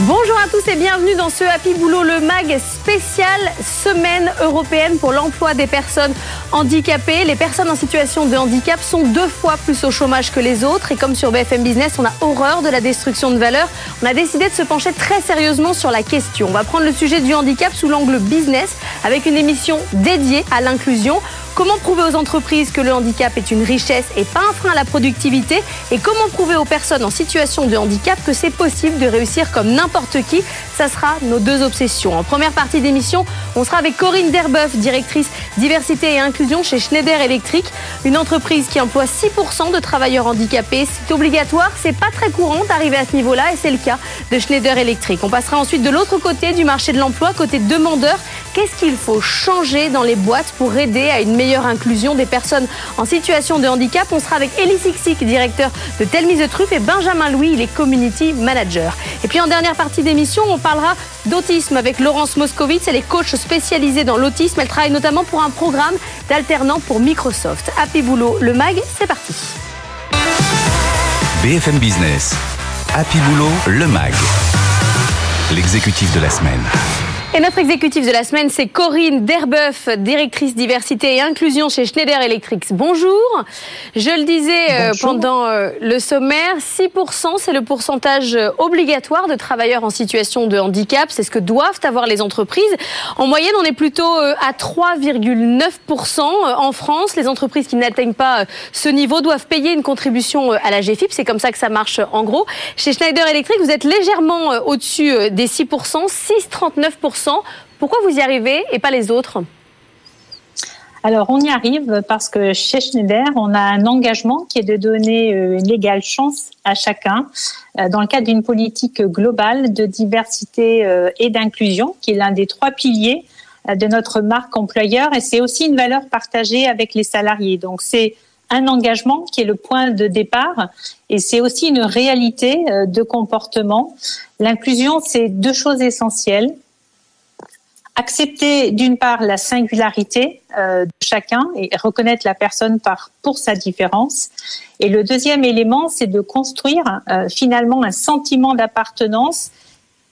Bonjour à tous et bienvenue dans ce Happy Boulot, le MAG spécial Semaine européenne pour l'emploi des personnes handicapées. Les personnes en situation de handicap sont deux fois plus au chômage que les autres et comme sur BFM Business, on a horreur de la destruction de valeur, on a décidé de se pencher très sérieusement sur la question. On va prendre le sujet du handicap sous l'angle business avec une émission dédiée à l'inclusion. Comment prouver aux entreprises que le handicap est une richesse et pas un frein à la productivité Et comment prouver aux personnes en situation de handicap que c'est possible de réussir comme n'importe qui Ça sera nos deux obsessions. En première partie d'émission, on sera avec Corinne Derbeuf, directrice diversité et inclusion chez Schneider Electric, une entreprise qui emploie 6% de travailleurs handicapés. C'est obligatoire, c'est pas très courant d'arriver à ce niveau-là et c'est le cas de Schneider Electric. On passera ensuite de l'autre côté du marché de l'emploi, côté demandeur. Qu'est-ce qu'il faut changer dans les boîtes pour aider à une meilleure inclusion des personnes en situation de handicap? On sera avec Elie Sixic, directeur de Telmise de Truffe, et Benjamin Louis, il est community manager. Et puis en dernière partie d'émission, on parlera d'autisme avec Laurence Moscovitz. Elle est coach spécialisée dans l'autisme. Elle travaille notamment pour un programme d'alternant pour Microsoft. Happy Boulot, le MAG, c'est parti. BFM Business, Happy Boulot, le MAG, l'exécutif de la semaine. Et notre exécutif de la semaine, c'est Corinne Derbeuf, directrice diversité et inclusion chez Schneider Electric. Bonjour. Je le disais euh, pendant euh, le sommaire, 6%, c'est le pourcentage euh, obligatoire de travailleurs en situation de handicap. C'est ce que doivent avoir les entreprises. En moyenne, on est plutôt à 3,9% en France. Les entreprises qui n'atteignent pas ce niveau doivent payer une contribution à la GFIP. C'est comme ça que ça marche en gros. Chez Schneider Electric, vous êtes légèrement au-dessus des 6%, 6,39%. Pourquoi vous y arrivez et pas les autres alors, on y arrive parce que chez Schneider, on a un engagement qui est de donner euh, une égale chance à chacun euh, dans le cadre d'une politique globale de diversité euh, et d'inclusion, qui est l'un des trois piliers de notre marque employeur. Et c'est aussi une valeur partagée avec les salariés. Donc, c'est un engagement qui est le point de départ et c'est aussi une réalité de comportement. L'inclusion, c'est deux choses essentielles accepter d'une part la singularité euh, de chacun et reconnaître la personne par pour sa différence. Et le deuxième élément, c'est de construire euh, finalement un sentiment d'appartenance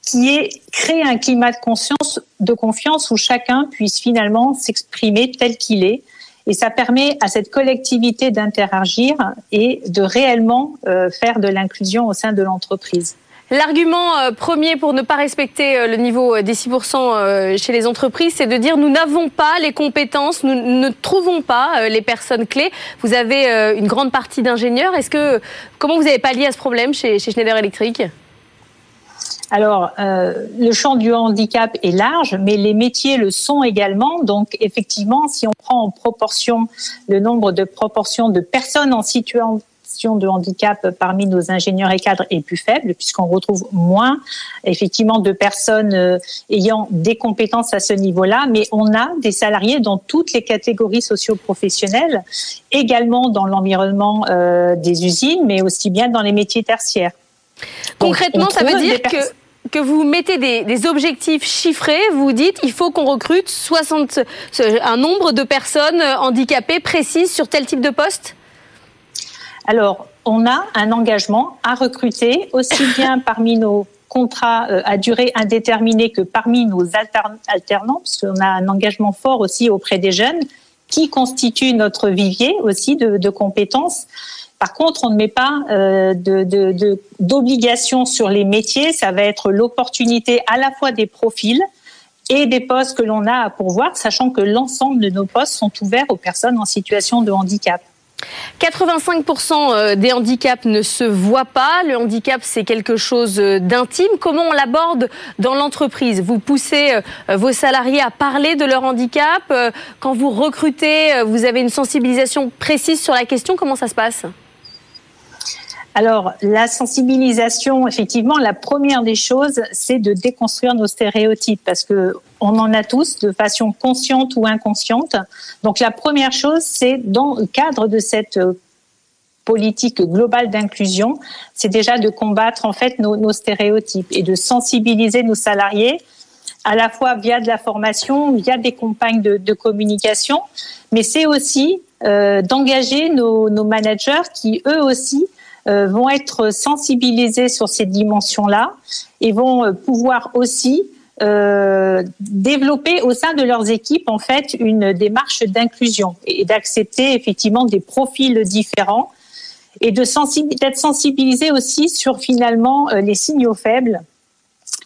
qui est créer un climat de conscience, de confiance où chacun puisse finalement s'exprimer tel qu'il est. Et ça permet à cette collectivité d'interagir et de réellement euh, faire de l'inclusion au sein de l'entreprise. L'argument euh, premier pour ne pas respecter euh, le niveau euh, des 6% chez les entreprises, c'est de dire nous n'avons pas les compétences, nous ne trouvons pas les personnes clés. Vous avez une grande partie d'ingénieurs. Est-ce que comment vous avez pallié à ce problème chez, Schneider Electric? Alors, le champ du handicap est large, mais les métiers le sont également. Donc, effectivement, si on prend en proportion le nombre de proportions de personnes en situation de handicap parmi nos ingénieurs et cadres est plus faible, puisqu'on retrouve moins effectivement de personnes euh, ayant des compétences à ce niveau-là, mais on a des salariés dans toutes les catégories socio-professionnelles, également dans l'environnement euh, des usines, mais aussi bien dans les métiers tertiaires. Concrètement, ça veut dire que que vous mettez des, des, objectifs chiffrés, vous dites il faut qu'on recrute 60, un nombre de personnes handicapées précises sur tel type de poste? Alors, on a un engagement à recruter aussi bien parmi nos contrats euh, à durée indéterminée que parmi nos alternants, parce a un engagement fort aussi auprès des jeunes qui constituent notre vivier aussi de, compétences. Par contre, on ne met pas euh, d'obligation sur les métiers. Ça va être l'opportunité à la fois des profils et des postes que l'on a à pourvoir, sachant que l'ensemble de nos postes sont ouverts aux personnes en situation de handicap. 85% euh, des handicaps ne se voient pas. Le handicap, c'est quelque chose euh, d'intime. Comment on l'aborde dans l'entreprise? Vous poussez euh, vos salariés à parler de leur handicap? Quand vous recrutez, vous avez une sensibilisation précise sur la question. Comment ça se passe? Alors, la sensibilisation, effectivement, la première des choses, c'est de déconstruire nos stéréotypes parce que on en a tous de façon consciente ou inconsciente. Donc, la première chose, c'est dans le cadre de cette euh, politique globale d'inclusion, c'est déjà de combattre en fait nos, stéréotypes et de sensibiliser nos salariés à la fois via de la formation, via des campagnes de, communication, mais c'est aussi euh, d'engager nos, managers qui, eux aussi, euh, vont être sensibilisés sur ces dimensions-là et vont euh, pouvoir aussi développer au sein de leurs équipes en fait une démarche d'inclusion et d'accepter effectivement des profils différents et d'être sensibilisés aussi sur finalement les signaux faibles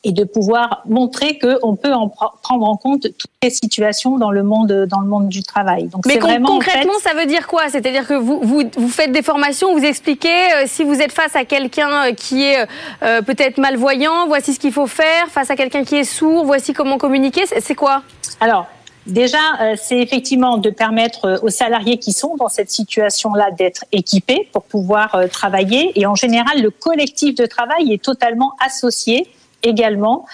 et de pouvoir montrer qu'on peut en prendre en compte toutes les situations dans le monde, dans le monde du travail. Donc, Mais vraiment, concrètement, ça veut dire quoi? C'est-à-dire que vous, vous, vous, faites des formations, vous expliquez euh, si vous êtes face à quelqu'un euh, qui est euh, peut-être malvoyant, voici ce qu'il faut faire, face à quelqu'un qui est sourd, voici comment communiquer, c'est quoi? Alors, Déjà, c'est effectivement de permettre aux salariés qui sont dans cette situation-là d'être équipés pour pouvoir travailler. Et en général, le collectif de travail est totalement associé également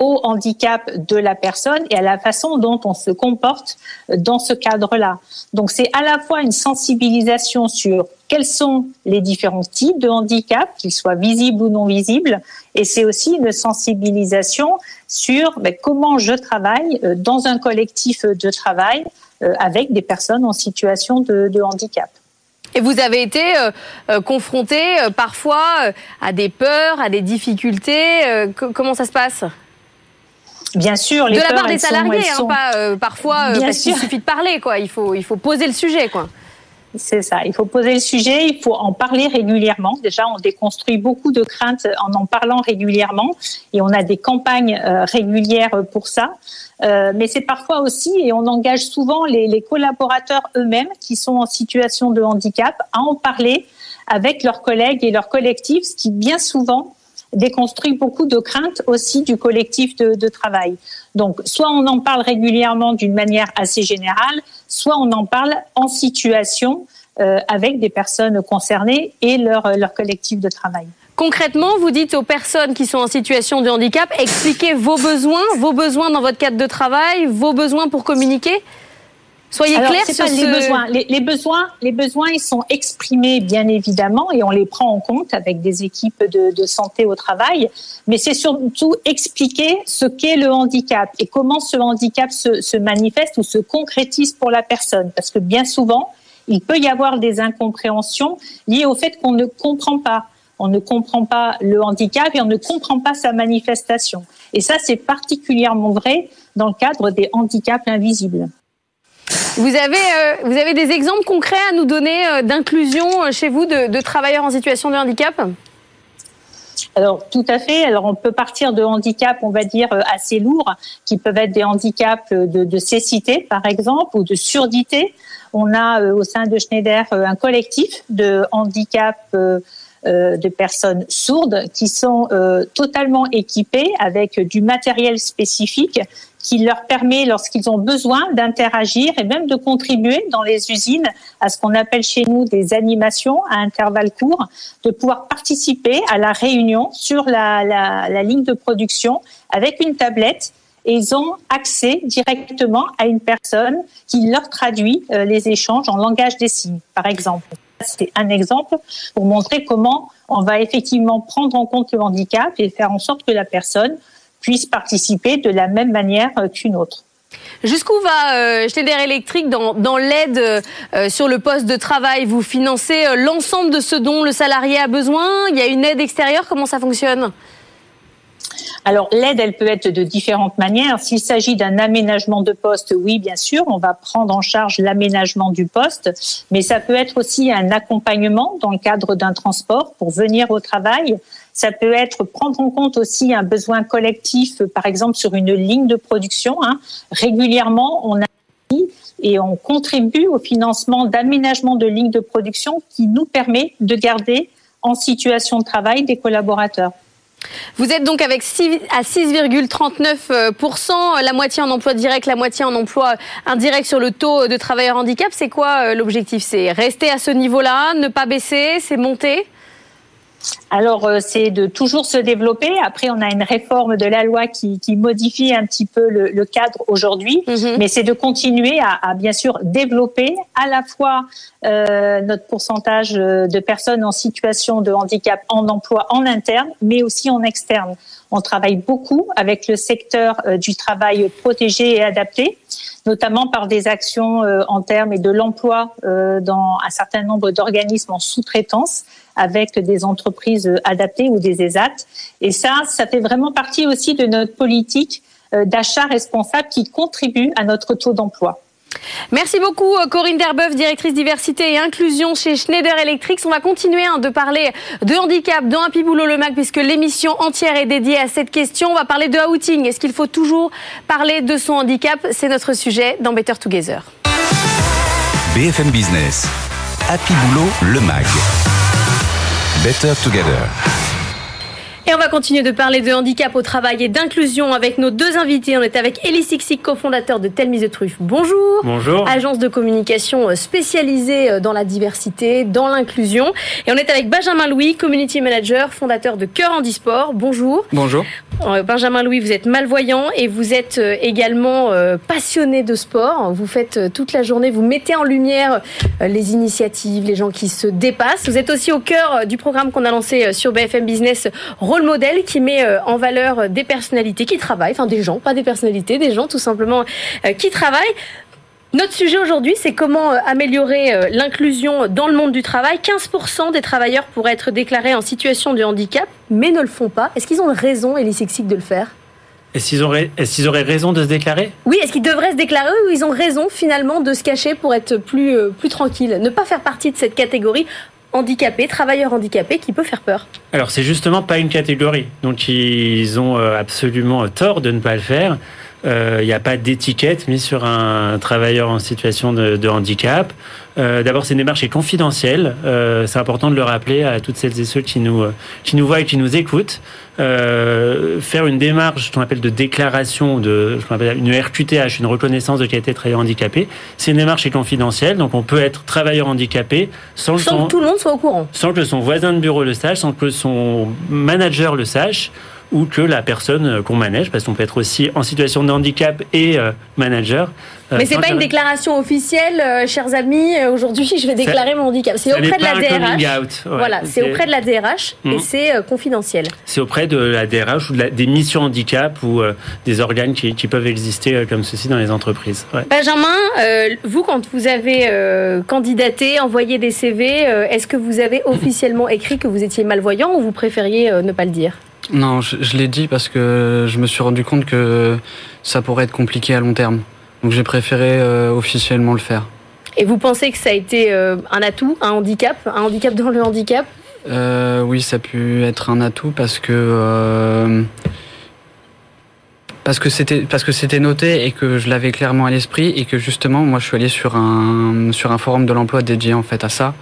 au handicap de la personne et à la façon dont on se comporte dans ce cadre-là. Donc c'est à la fois une sensibilisation sur quels sont les différents types de handicap, qu'ils soient visibles ou non visibles, et c'est aussi une sensibilisation sur ben, comment je travaille euh, dans un collectif de travail euh, avec des personnes en situation de handicap. Et vous avez été euh, euh, confronté euh, parfois à des peurs, à des difficultés. comment ça se passe? Bien sûr, les de la part des salariés, hein, pas parfois parce qu'il suffit de parler, quoi. Il faut, il faut poser le sujet, quoi. C'est ça. Il faut poser le sujet. Il faut en parler régulièrement. Déjà, on déconstruit beaucoup de craintes en en parlant régulièrement, et on a des campagnes régulières pour ça. Euh, mais c'est parfois aussi, et on engage souvent les, les collaborateurs eux-mêmes qui sont en situation de handicap à en parler avec leurs collègues et leurs collectifs, ce qui bien souvent déconstruit beaucoup de craintes aussi du collectif de, travail. Donc, soit on en parle régulièrement d'une manière assez générale, soit on en parle en situation euh, avec des personnes concernées et leur, leur collectif de travail. Concrètement, vous dites aux personnes qui sont en situation de handicap, expliquez vos besoins, vos besoins dans votre cadre de travail, vos besoins pour communiquer. Soyez clairs sur les besoins. Les, besoins, les besoins, ils sont exprimés bien évidemment et on les prend en compte avec des équipes de, santé au travail. Mais c'est surtout expliquer ce qu'est le handicap et comment ce handicap se, se manifeste ou se concrétise pour la personne. Parce que bien souvent, il peut y avoir des incompréhensions liées au fait qu'on ne comprend pas on ne comprend pas le handicap et on ne comprend pas sa manifestation. Et ça, c'est particulièrement vrai dans le cadre des handicaps invisibles. Vous avez, euh, vous avez des exemples concrets à nous donner euh, d'inclusion euh, chez vous de, travailleurs en situation de handicap? Alors tout à fait. Alors on peut partir de handicaps, on va dire assez lourds, qui peuvent être des handicaps de, cécité par exemple ou de surdité. On a au sein de Schneider un collectif de handicap euh, de personnes sourdes qui sont totalement équipées avec du matériel spécifique qui leur permet, lorsqu'ils ont besoin d'interagir et même de contribuer dans les usines à ce qu'on appelle chez nous des animations à intervalles courts, de pouvoir participer à la réunion sur la, la, la ligne de production avec une tablette et ils ont accès directement à une personne qui leur traduit euh, les échanges en langage des signes, par exemple. C'est un exemple pour montrer comment on va effectivement prendre en compte le handicap et faire en sorte que la personne puisse participer de la même manière qu'une autre. Jusqu'où va euh, Schneider Electric dans, dans l'aide euh, sur le poste de travail? Vous financez euh, l'ensemble de ce dont le salarié a besoin? Il y a une aide extérieure? Comment ça fonctionne? Alors l'aide, elle peut être de différentes manières. S'il s'agit d'un aménagement de poste, oui, bien sûr, on va prendre en charge l'aménagement du poste, mais ça peut être aussi un accompagnement dans le cadre d'un transport pour venir au travail. Ça peut être prendre en compte aussi un besoin collectif, par exemple sur une ligne de production. Hein. Régulièrement, on a et on contribue au financement d'aménagement de lignes de production qui nous permet de garder en situation de travail des collaborateurs. Vous êtes donc avec 6, à 6,39%, la moitié en emploi direct, la moitié en emploi indirect sur le taux de travailleurs handicap. C'est quoi euh, l'objectif? C'est rester à ce niveau-là, ne pas baisser, c'est monter? Alors, euh, c'est de toujours se développer. Après, on a une réforme de la loi qui, modifie un petit peu le, cadre aujourd'hui, mhm. mais c'est de continuer à, bien sûr développer à la fois euh, notre pourcentage de personnes en situation de handicap en emploi en interne, mais aussi en externe. On travaille beaucoup avec le secteur du travail protégé et adapté, notamment par des actions en termes de l'emploi dans un certain nombre d'organismes en sous-traitance avec des entreprises adaptées ou des ESAT. Et ça, ça fait vraiment partie aussi de notre politique d'achat responsable qui contribue à notre taux d'emploi. Merci beaucoup euh, Corinne Derbeuf, directrice diversité et inclusion chez Schneider Electric. On va continuer hein, de parler de handicap dans Happy Boulot le Mac puisque l'émission entière est dédiée à cette question. On va parler de outing. Est-ce qu'il faut toujours parler de son handicap? C'est notre sujet dans Better Together. BFM Business, Happy Boulot le Mag. Better Together. Et on va continuer de parler de handicap au travail et d'inclusion avec nos deux invités. On est avec Elie Sixic, cofondateur de Tell Me the Truth. Bonjour. Bonjour. Agence de communication euh, spécialisée euh, dans la diversité, dans l'inclusion. Et on est avec Benjamin Louis, community manager, fondateur de Cœur Handisport. Bonjour. Bonjour. Euh, Benjamin Louis, vous êtes malvoyant et vous êtes également passionné de sport. Vous faites toute la journée, vous mettez en lumière les initiatives, les gens qui se dépassent. Vous êtes aussi au cœur du programme qu'on a lancé sur BFM Business rôle modèle qui met euh, en valeur des personnalités qui travaillent, enfin des gens, pas des personnalités, des gens tout simplement euh, qui travaillent. Notre sujet aujourd'hui, c'est comment euh, améliorer l'inclusion dans le monde du travail. 15% des travailleurs pourraient être déclarés en situation de handicap, mais ne le font pas. Est-ce qu'ils ont raison, Elie Sexic, de le faire? Est-ce qu'ils auraient, est auraient, raison de se déclarer? Oui, est-ce qu'ils devraient se déclarer ou ils ont raison finalement de se cacher pour être plus, plus tranquilles? Ne pas faire partie de cette catégorie handicapés, travailleurs handicapés, qui peut faire peur Alors c'est justement pas une catégorie, donc ils ont euh, absolument tort de ne pas le faire. Euh, il n'y a pas d'étiquette mise sur un travailleur en situation de, handicap. Euh, D'abord, c'est une démarche qui est confidentielle. Euh, c'est important de le rappeler à toutes celles et ceux qui nous, qui nous voient et qui nous écoutent. Euh, faire une démarche qu'on appelle de déclaration de une RQTH, une reconnaissance de qualité de travailleur handicapé, c'est une démarche qui est confidentielle, donc on peut être travailleur handicapé sans, que tout le monde soit au courant. Sans que son voisin de bureau le sache, sans que son manager le sache ou que la personne qu'on manage, parce qu'on peut être aussi en situation de handicap et euh, manager. Euh, Mais c'est pas une déclaration officielle, euh, chers amis. Aujourd'hui, je vais déclarer mon handicap. C'est auprès de la DRH. voilà, c'est auprès de la DRH et c'est confidentiel. C'est auprès de la DRH ou des missions handicap ou des organes qui, peuvent exister comme ceci dans les entreprises. Benjamin, vous, quand vous avez candidaté, envoyé des CV, est-ce que vous avez officiellement écrit que vous étiez malvoyant ou vous préfériez ne pas le dire? Non, je, l'ai dit parce que je me suis rendu compte que ça pourrait être compliqué à long terme. Donc j'ai préféré euh, officiellement le faire. Et vous pensez que ça a été euh, un atout, un handicap, un handicap dans le handicap? Euh, Oui, ça a pu être un atout parce que parce que c'était parce que c'était noté et que je l'avais clairement à l'esprit et que justement moi je suis allé sur un sur un forum de l'emploi dédié en fait à ça.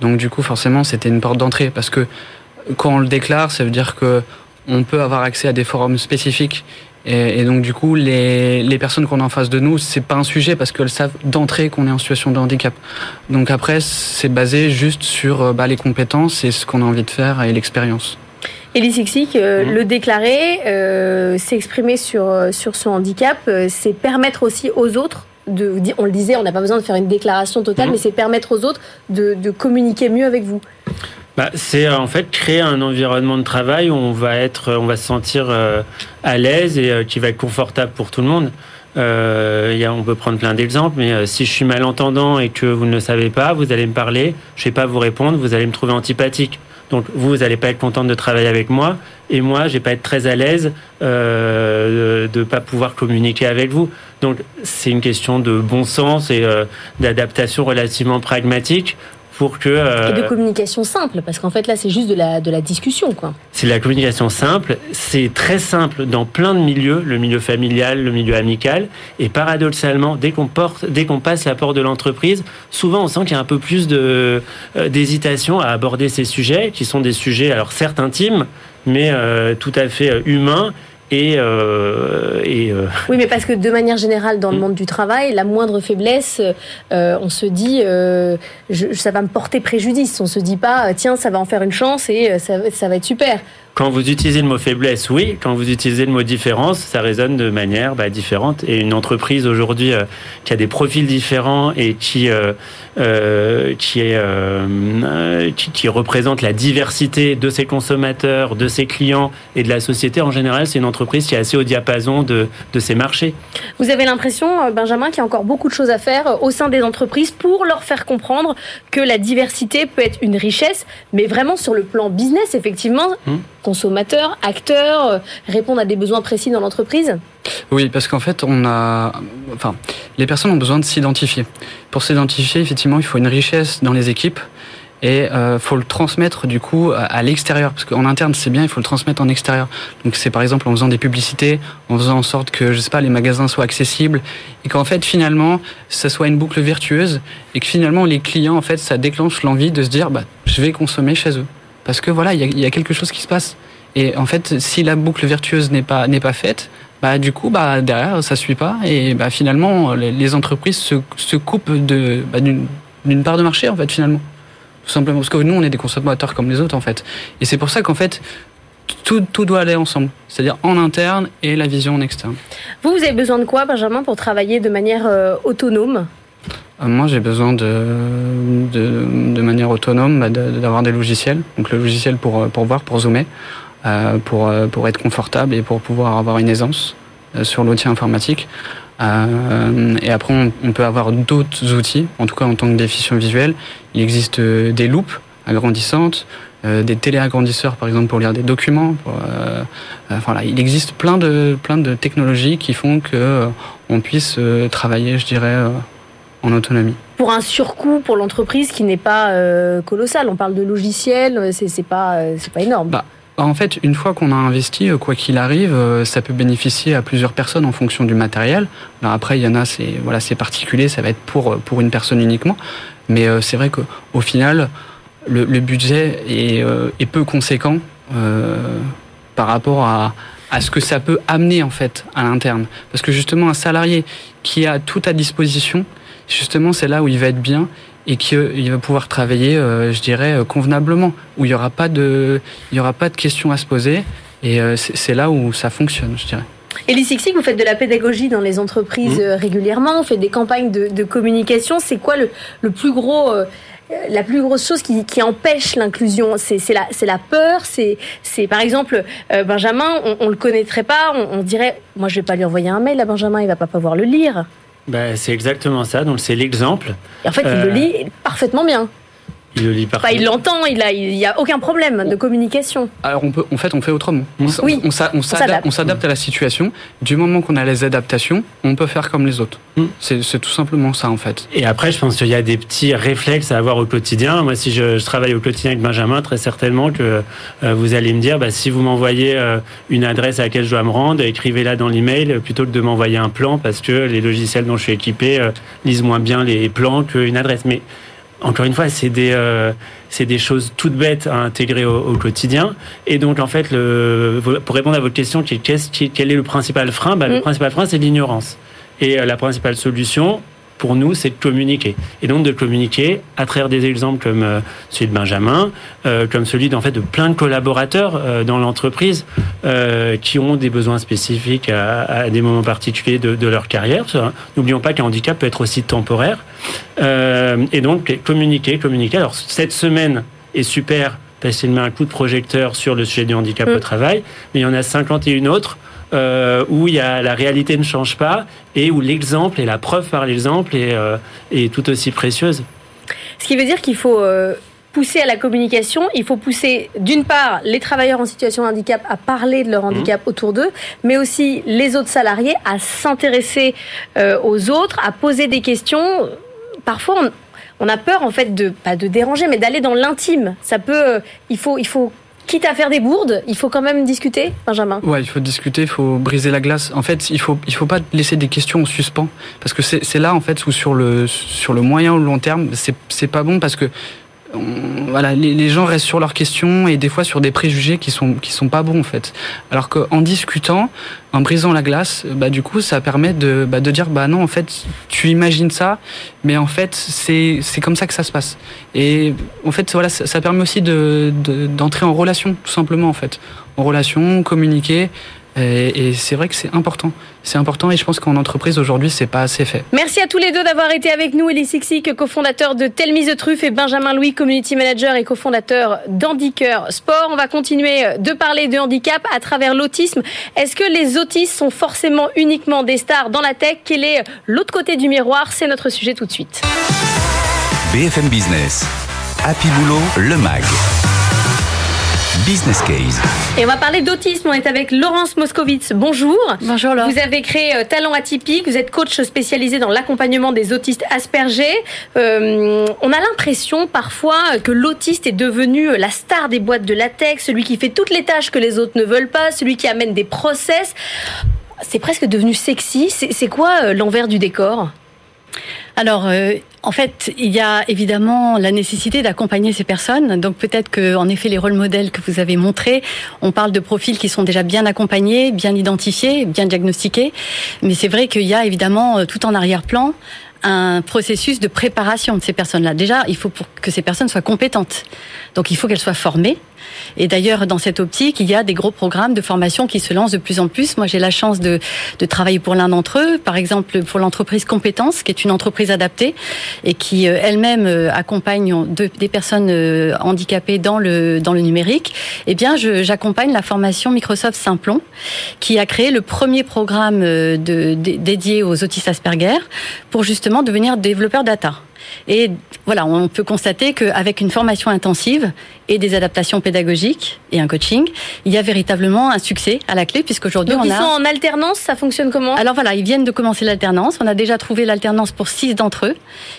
Donc du coup forcément c'était une porte d'entrée parce que quand on le déclare, ça veut dire que on peut avoir accès à des forums spécifiques. Et, donc du coup, les, les personnes qu'on a en face de nous, c'est pas un sujet parce qu'elles savent d'entrée qu'on est en situation de handicap. Donc après, c'est basé juste sur euh, bah, les compétences et ce qu'on a envie de faire et l'expérience. Elie Sixic, euh, mmh. le déclarer, euh, s'exprimer sur, sur son handicap, c'est permettre aussi aux autres de, on le disait, on n'a pas besoin de faire une déclaration totale, mmh. mais c'est permettre aux autres de, de communiquer mieux avec vous bah, C'est euh, en fait créer un environnement de travail où on va être, on va se sentir euh, à l'aise et euh, qui va être confortable pour tout le monde. Euh, y a, on peut prendre plein d'exemples, mais si je suis malentendant et que vous ne le savez pas, vous allez me parler, je ne vais pas vous répondre, vous allez me trouver antipathique. Donc vous, vous n'allez pas être contente de travailler avec moi, et moi, je vais pas être très à l'aise euh, de ne pas pouvoir communiquer avec vous. Donc c'est une question de bon sens et d'adaptation relativement pragmatique pour que... Euh, et de communication simple, parce qu'en fait là c'est juste de la, de la discussion. quoi. C'est de la communication simple, c'est très simple dans plein de milieux, le milieu familial, le milieu amical, et paradoxalement, dès qu'on, porte, dès qu'on passe la porte de l'entreprise, souvent on sent qu'il y a un peu plus de, euh, d'hésitation à aborder ces sujets, qui sont des sujets alors certes intimes, mais euh, tout à fait humains et, euh, et euh, Oui, mais parce que de manière générale, dans le mm. monde du travail, la moindre faiblesse, euh, on se dit, euh, je, ça va me porter préjudice. On se dit pas, tiens, ça va en faire une chance et ça, ça va être super. Quand vous utilisez le mot faiblesse, oui. Quand vous utilisez le mot différence, ça résonne de manière bah, différente. Et une entreprise aujourd'hui euh, qui a des profils différents et qui euh, euh, qui, est, qui, qui, représente la diversité de ses consommateurs, de ses clients et de la société en général, c'est une entreprise qui est assez au diapason de, de ses marchés. Vous avez l'impression, Benjamin, qu'il y a encore beaucoup de choses à faire au sein des entreprises pour leur faire comprendre que la diversité peut être une richesse, mais vraiment sur le plan business, effectivement, hum. Consommateurs, acteurs, répondre à des besoins précis dans l'entreprise oui, parce qu'en fait, on a, enfin, les personnes ont besoin de s'identifier. Pour s'identifier, effectivement, il faut une richesse dans les équipes et euh, faut le transmettre du coup à l'extérieur. Parce qu'en interne c'est bien il faut le transmettre en extérieur. Donc c'est par exemple en faisant des publicités en faisant en sorte que je sais pas les magasins soient accessibles et qu'en fait finalement ça soit une boucle vertueuse et que finalement les clients en fait ça déclenche l'envie de se dire bah je vais consommer chez eux parce que voilà il y a, quelque chose qui se passe. Et en fait si la boucle vertueuse n'est pas n'est pas faite bah du coup bah derrière ça suit pas. Et bah finalement les, entreprises se, se coupent de bah, d'une part de marché en fait finalement. Tout simplement. Parce que nous on est des consommateurs comme les autres en fait. Et c'est pour ça qu'en fait tout, tout, doit aller ensemble, c'est-à-dire en interne et la vision en externe. Vous, vous avez besoin de quoi, Benjamin, pour travailler de manière euh, autonome? Moi, j'ai besoin de, de, de, manière autonome bah, d'avoir des logiciels. Donc le logiciel pour, pour voir, pour zoomer. Euh, pour, euh, pour être confortable et pour pouvoir avoir une aisance euh, sur l'outil informatique. et après, on, peut avoir d'autres outils, en tout cas en tant que déficition visuelle. Il existe des loupes agrandissantes, des téléagrandisseurs par exemple pour lire des documents. voilà, il existe plein de plein de technologies qui font que on puisse travailler, je dirais, en autonomie. Pour un surcoût pour l'entreprise qui n'est pas colossal, on parle de logiciels, c'est pas c'est pas énorme. Bah, en fait, une fois qu'on a investi, euh, quoi qu'il arrive, euh, ça peut bénéficier à plusieurs personnes en fonction du matériel. Alors après, il y en a, c'est voilà, c'est particulier, ça va être pour euh, pour une personne uniquement. Mais c'est vrai qu'au final, le, le, budget est, est peu conséquent par rapport à, à ce que ça peut amener en fait à l'interne. Parce que justement, un salarié qui a tout à disposition, justement, c'est là où il va être bien et qu'il va pouvoir travailler, euh, je dirais, euh, convenablement, où il n'y aura pas de, il y aura pas de questions à se poser, et euh, c'est là où ça fonctionne, je dirais. Elie Sixi, vous faites de la pédagogie dans les entreprises mmh. régulièrement, vous faites des campagnes de, de communication. C'est quoi le, le, plus gros, la plus grosse chose qui, qui empêche l'inclusion C'est la, la peur. C'est par exemple Benjamin, on, on le connaîtrait pas, on, on, dirait, moi je vais pas lui envoyer un mail à Benjamin, il va pas pouvoir le lire. Ben, c'est exactement ça. Donc c'est l'exemple. En fait, il le euh, lit parfaitement bien. Il le lit parfaitement. il l'entend, il a, il y a aucun problème de communication. Alors on peut, en fait, on fait autrement. On, oui, on, s'adapte à la situation. Du moment qu'on a les adaptations, on peut faire comme les autres. Hmm. C'est tout simplement ça en fait. Et après, je pense qu'il y a des petits réflexes à avoir au quotidien. Moi, si je, travaille au quotidien avec Benjamin, très certainement que euh, vous allez me dire, bah, si vous m'envoyez euh, une adresse à laquelle je dois me rendre, écrivez-la dans l'email plutôt que de m'envoyer un plan parce que les logiciels dont je suis équipé euh, lisent moins bien les plans qu'une adresse. Mais encore une fois, c'est des, euh, c'est des choses toutes bêtes à intégrer au, quotidien. Et donc, en fait, le, pour répondre à votre question, quel, quel est le principal frein? Bah, Le mm. principal frein, c'est l'ignorance. Et euh, la principale solution, pour nous, c'est de communiquer. Et donc de communiquer à travers des exemples comme euh, celui de Benjamin, euh, comme celui d'en fait de plein de collaborateurs euh, dans l'entreprise qui ont des besoins spécifiques à, des moments particuliers de, de leur carrière. N'oublions pas qu'un handicap peut être aussi temporaire. et donc communiquer, communiquer. Alors cette semaine est super parce qu'il met un coup de projecteur sur le sujet du handicap au mm. travail, mais il y en a 51 autres euh, où il y a, la réalité ne change pas et où l'exemple et la preuve par l'exemple est, euh, est, tout aussi précieuse. Ce qui veut dire qu'il faut euh, pousser à la communication, il faut pousser d'une part les travailleurs en situation de handicap à parler de leur mmh. handicap autour d'eux, mais aussi les autres salariés à s'intéresser aux autres, à poser des questions. Parfois, on, on, a peur en fait de pas de déranger, mais d'aller dans l'intime. Ça peut, il faut, il faut quitte à faire des bourdes, il faut quand même discuter, Benjamin. Ouais, il faut discuter, il faut briser la glace. En fait, il faut il faut pas laisser des questions en suspens parce que c'est là en fait où sur le sur le moyen ou long terme, c'est c'est pas bon parce que voilà, les, gens restent sur leurs questions et des fois sur des préjugés qui sont qui sont pas bons en fait. Alors qu'en discutant, en brisant la glace, bah du coup ça permet de bah, de dire bah non en fait tu imagines ça, mais en fait c'est c'est comme ça que ça se passe. Et en fait voilà ça, permet aussi de d'entrer en relation tout simplement en fait, en relation, communiquer et, c'est vrai que c'est important. C'est important et je pense qu'en entreprise aujourd'hui, c'est pas assez fait. Merci à tous les deux d'avoir été avec nous. Elie Sixic, cofondateur de Telmise de Truffe et Benjamin Louis, community manager et cofondateur d'Handiker Sport. On va continuer de parler de handicap à travers l'autisme. Est-ce que les autistes sont forcément uniquement des stars dans la tech? Quel est l'autre côté du miroir? C'est notre sujet tout de suite. BFM Business. Happy Boulot, le MAG. Business Case. Et on va parler d'autisme. On est avec Laurence Moscovitz. Bonjour. Bonjour Laurence. Vous avez créé euh, Talent Atypique. Vous êtes coach spécialisé dans l'accompagnement des autistes aspergés. Euh, on a l'impression parfois que l'autiste est devenu la star des boîtes de latex, celui qui fait toutes les tâches que les autres ne veulent pas, celui qui amène des process. C'est presque devenu sexy. C'est quoi euh, l'envers du décor? Alors, euh, en fait, il y a évidemment la nécessité d'accompagner ces personnes. Donc peut-être que, en effet, les rôles modèles que vous avez montrés, on parle de profils qui sont déjà bien accompagnés, bien identifiés, bien diagnostiqués. Mais c'est vrai qu'il y a évidemment euh, tout en arrière-plan un processus de préparation de ces personnes-là. Déjà, il faut que ces personnes soient compétentes. Donc il faut qu'elles soient formées. Et d'ailleurs, dans cette optique, il y a des gros programmes de formation qui se lancent de plus en plus. Moi, j'ai la chance de, travailler pour l'un d'entre eux, par exemple pour l'entreprise Compétences, qui est une entreprise adaptée et qui euh, elle-même euh, accompagne des personnes euh, handicapées dans le dans le numérique. Eh bien, j'accompagne la formation Microsoft Simplon, qui a créé le premier programme dédié aux autistes Asperger pour justement devenir développeur data. Et voilà, on peut constater qu'avec une formation intensive et des adaptations pédagogiques et un coaching, il y a véritablement un succès à la clé puisqu'aujourd'hui on ils sont en alternance, ça fonctionne comment? Alors voilà, ils viennent de commencer l'alternance. On a déjà trouvé l'alternance pour six d'entre eux.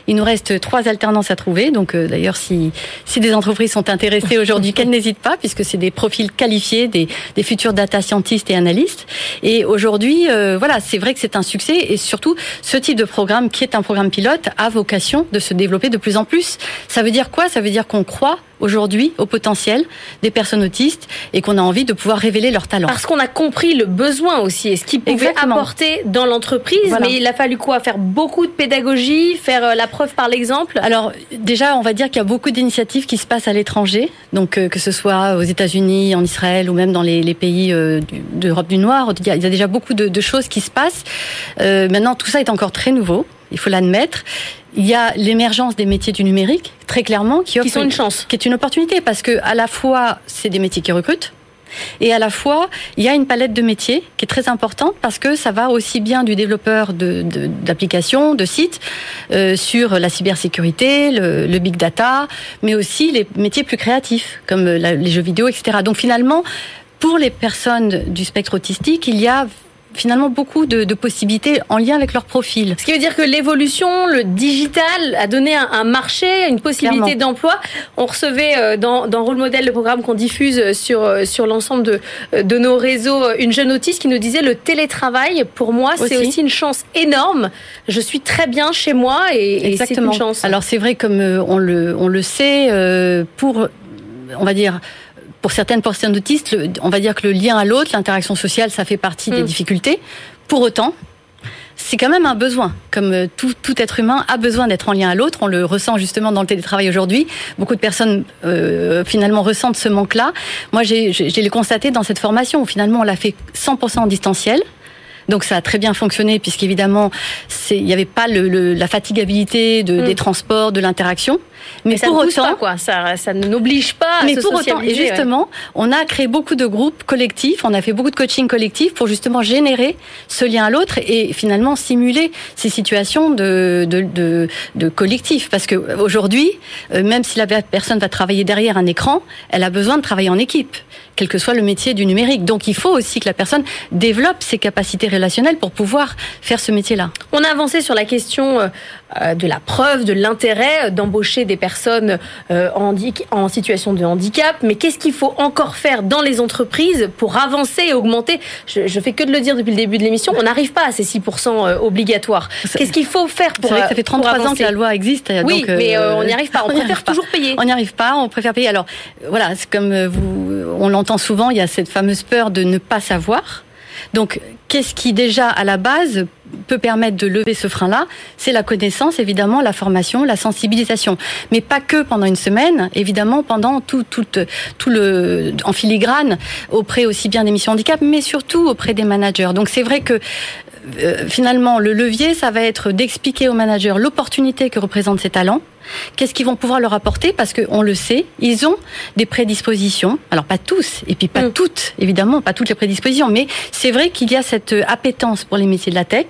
Il nous reste trois alternances à trouver. Donc euh, d'ailleurs, si si des entreprises sont intéressées aujourd'hui, qu'elles n'hésitent pas puisque c'est des profils qualifiés, des, des futurs data scientists et analystes. Et aujourd'hui, euh, voilà, c'est vrai que c'est un succès et surtout ce type de programme qui est un programme pilote a vocation de se développer de plus en plus. Ça veut dire quoi? Ça veut dire qu'on croit aujourd'hui au potentiel des personnes autistes et qu'on a envie de pouvoir révéler leurs talents. Parce qu'on a compris le besoin aussi et ce qu'ils pouvaient apporter dans l'entreprise. Mais il a fallu quoi? Faire beaucoup de pédagogie, faire euh, la preuve par l'exemple? Alors déjà, on va dire qu'il y a beaucoup d'initiatives qui se passent à l'étranger. Donc euh, que ce soit aux États-Unis, en Israël ou même dans les, pays euh, d'Europe du Nord, il y, a, déjà beaucoup de, choses qui se passent. maintenant, tout ça est encore très nouveau il faut l'admettre. Il y a l'émergence des métiers du numérique, très clairement, qui, offre sont une chance, qui est une opportunité, parce que à la fois c'est des métiers qui recrutent, et à la fois, il y a une palette de métiers qui est très importante parce que ça va aussi bien du développeur d'applications, de, de, sites, euh, sur la cybersécurité, le, le, big data, mais aussi les métiers plus créatifs comme les jeux vidéo, etc. Donc finalement, pour les personnes du spectre autistique, il y a finalement beaucoup de, de, possibilités en lien avec leur profil. Ce qui veut dire que l'évolution, le digital a donné un, un marché, une possibilité d'emploi. On recevait euh, dans, dans Rôle Modèle, le programme qu'on diffuse sur, euh, sur l'ensemble de, euh, de nos réseaux, une jeune autiste qui nous disait le télétravail, pour moi, c'est aussi. une chance énorme. Je suis très bien chez moi et, et c'est une chance. Alors c'est vrai, comme on le, on le sait, pour, on va dire, pour certaines personnes autistes, on va dire que le lien à l'autre, l'interaction sociale, ça fait partie des mm. difficultés. Pour autant, c'est quand même un besoin. Comme euh, tout, tout être humain a besoin d'être en lien à l'autre. On le ressent justement dans le télétravail aujourd'hui. Beaucoup de personnes euh, finalement ressentent ce manque-là. Moi, j'ai le constaté dans cette formation où finalement on l'a fait 100% en distanciel. Donc ça a très bien fonctionné puisqu'évidemment il n'y avait pas le, la fatigabilité de, des mm. transports, de l'interaction. Mais, pour autant, quoi. Ça, ça n'oblige pas. Mais à se pour autant, et justement, on a créé beaucoup de groupes collectifs, on a fait beaucoup de coaching collectif pour justement générer ce lien à l'autre et finalement simuler ces situations de de, de, de collectif. Parce que aujourd'hui, euh, même si la personne va travailler derrière un écran, elle a besoin de travailler en équipe, quel que soit le métier du numérique. Donc il faut aussi que la personne développe ses capacités relationnelles pour pouvoir faire ce métier-là. On a avancé sur la question euh, de la preuve de l'intérêt d'embaucher des personnes euh, en, situation de handicap. Mais qu'est-ce qu'il faut encore faire dans les entreprises pour avancer et augmenter? Je, je fais que de le dire depuis le début de l'émission, on n'arrive pas à ces 6% euh, obligatoires. Qu'est-ce qu'il faut faire pour C'est vrai que ça fait 33 ans que la loi existe. Oui, mais on n'y arrive pas. On, préfère toujours payer. On n'y arrive pas. On préfère payer. Alors voilà, c'est comme vous, on l'entend souvent. Il y a cette fameuse peur de ne pas savoir. Donc, qu'est-ce qui déjà à la base peut permettre de lever ce frein-là, c'est la connaissance, évidemment, la formation, la sensibilisation. Mais pas que pendant une semaine, évidemment, pendant tout, tout, tout le, en filigrane, auprès aussi bien des missions handicap, mais surtout auprès des managers. Donc c'est vrai que euh, finalement, le levier, ça va être d'expliquer aux managers l'opportunité que représentent ces talents, qu'est-ce qu'ils vont pouvoir leur apporter, parce qu'on le sait, ils ont des prédispositions. Alors pas tous, et puis pas mm. toutes, évidemment, pas toutes les prédispositions, mais c'est vrai qu'il y a cette appétence pour les métiers de la tech,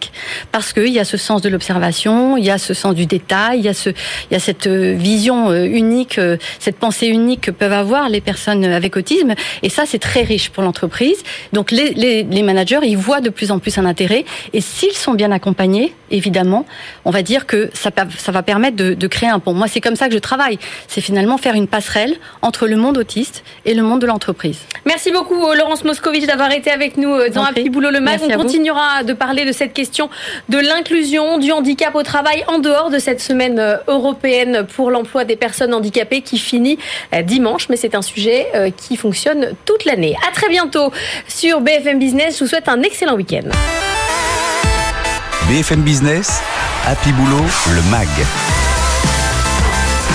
parce qu'il y a ce sens de l'observation, il y a ce sens du détail, il y a, ce, il y a cette euh, vision euh, unique, cette pensée unique que peuvent avoir les personnes avec autisme, et ça c'est très riche pour l'entreprise. Donc les, les, les managers, ils voient de plus en plus un intérêt, et s'ils sont bien accompagnés, évidemment, on va dire que ça, ça va permettre de, de, créer un pont. Moi, c'est comme ça que je travaille. C'est finalement faire une passerelle entre le monde autiste et le monde de l'entreprise. Merci beaucoup, euh, Laurence Moscovitch, d'avoir été avec nous euh, dans Happy Boulot le Mag. On continuera de parler de cette question de l'inclusion, du handicap au travail en dehors de cette semaine euh, européenne pour l'emploi des personnes handicapées qui finit dimanche. Mais c'est un sujet qui fonctionne toute l'année. À très bientôt sur BFM Business. Je vous souhaite un excellent week-end. BFM Business, Happy Boulot, le MAG.